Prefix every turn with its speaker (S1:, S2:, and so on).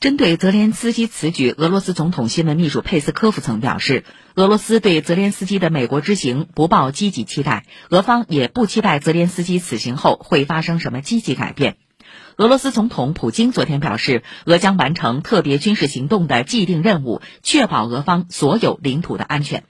S1: 针对泽连斯基此举俄罗斯总统新闻秘书佩斯科夫曾表示俄罗斯对泽连斯基的美国之行不抱积极期待俄方也不期待泽连斯基此行后会发生什么积极改变。俄罗斯总统普京昨天表示俄将完成特别军事行动的既定任务确保俄方所有领土的安全。